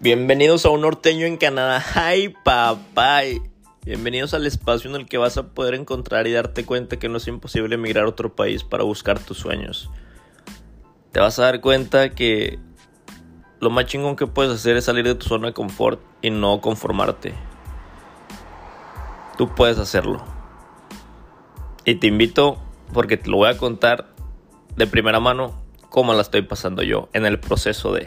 Bienvenidos a un norteño en Canadá. ¡Ay, papá! Bienvenidos al espacio en el que vas a poder encontrar y darte cuenta que no es imposible emigrar a otro país para buscar tus sueños. Te vas a dar cuenta que lo más chingón que puedes hacer es salir de tu zona de confort y no conformarte. Tú puedes hacerlo. Y te invito, porque te lo voy a contar de primera mano, cómo la estoy pasando yo en el proceso de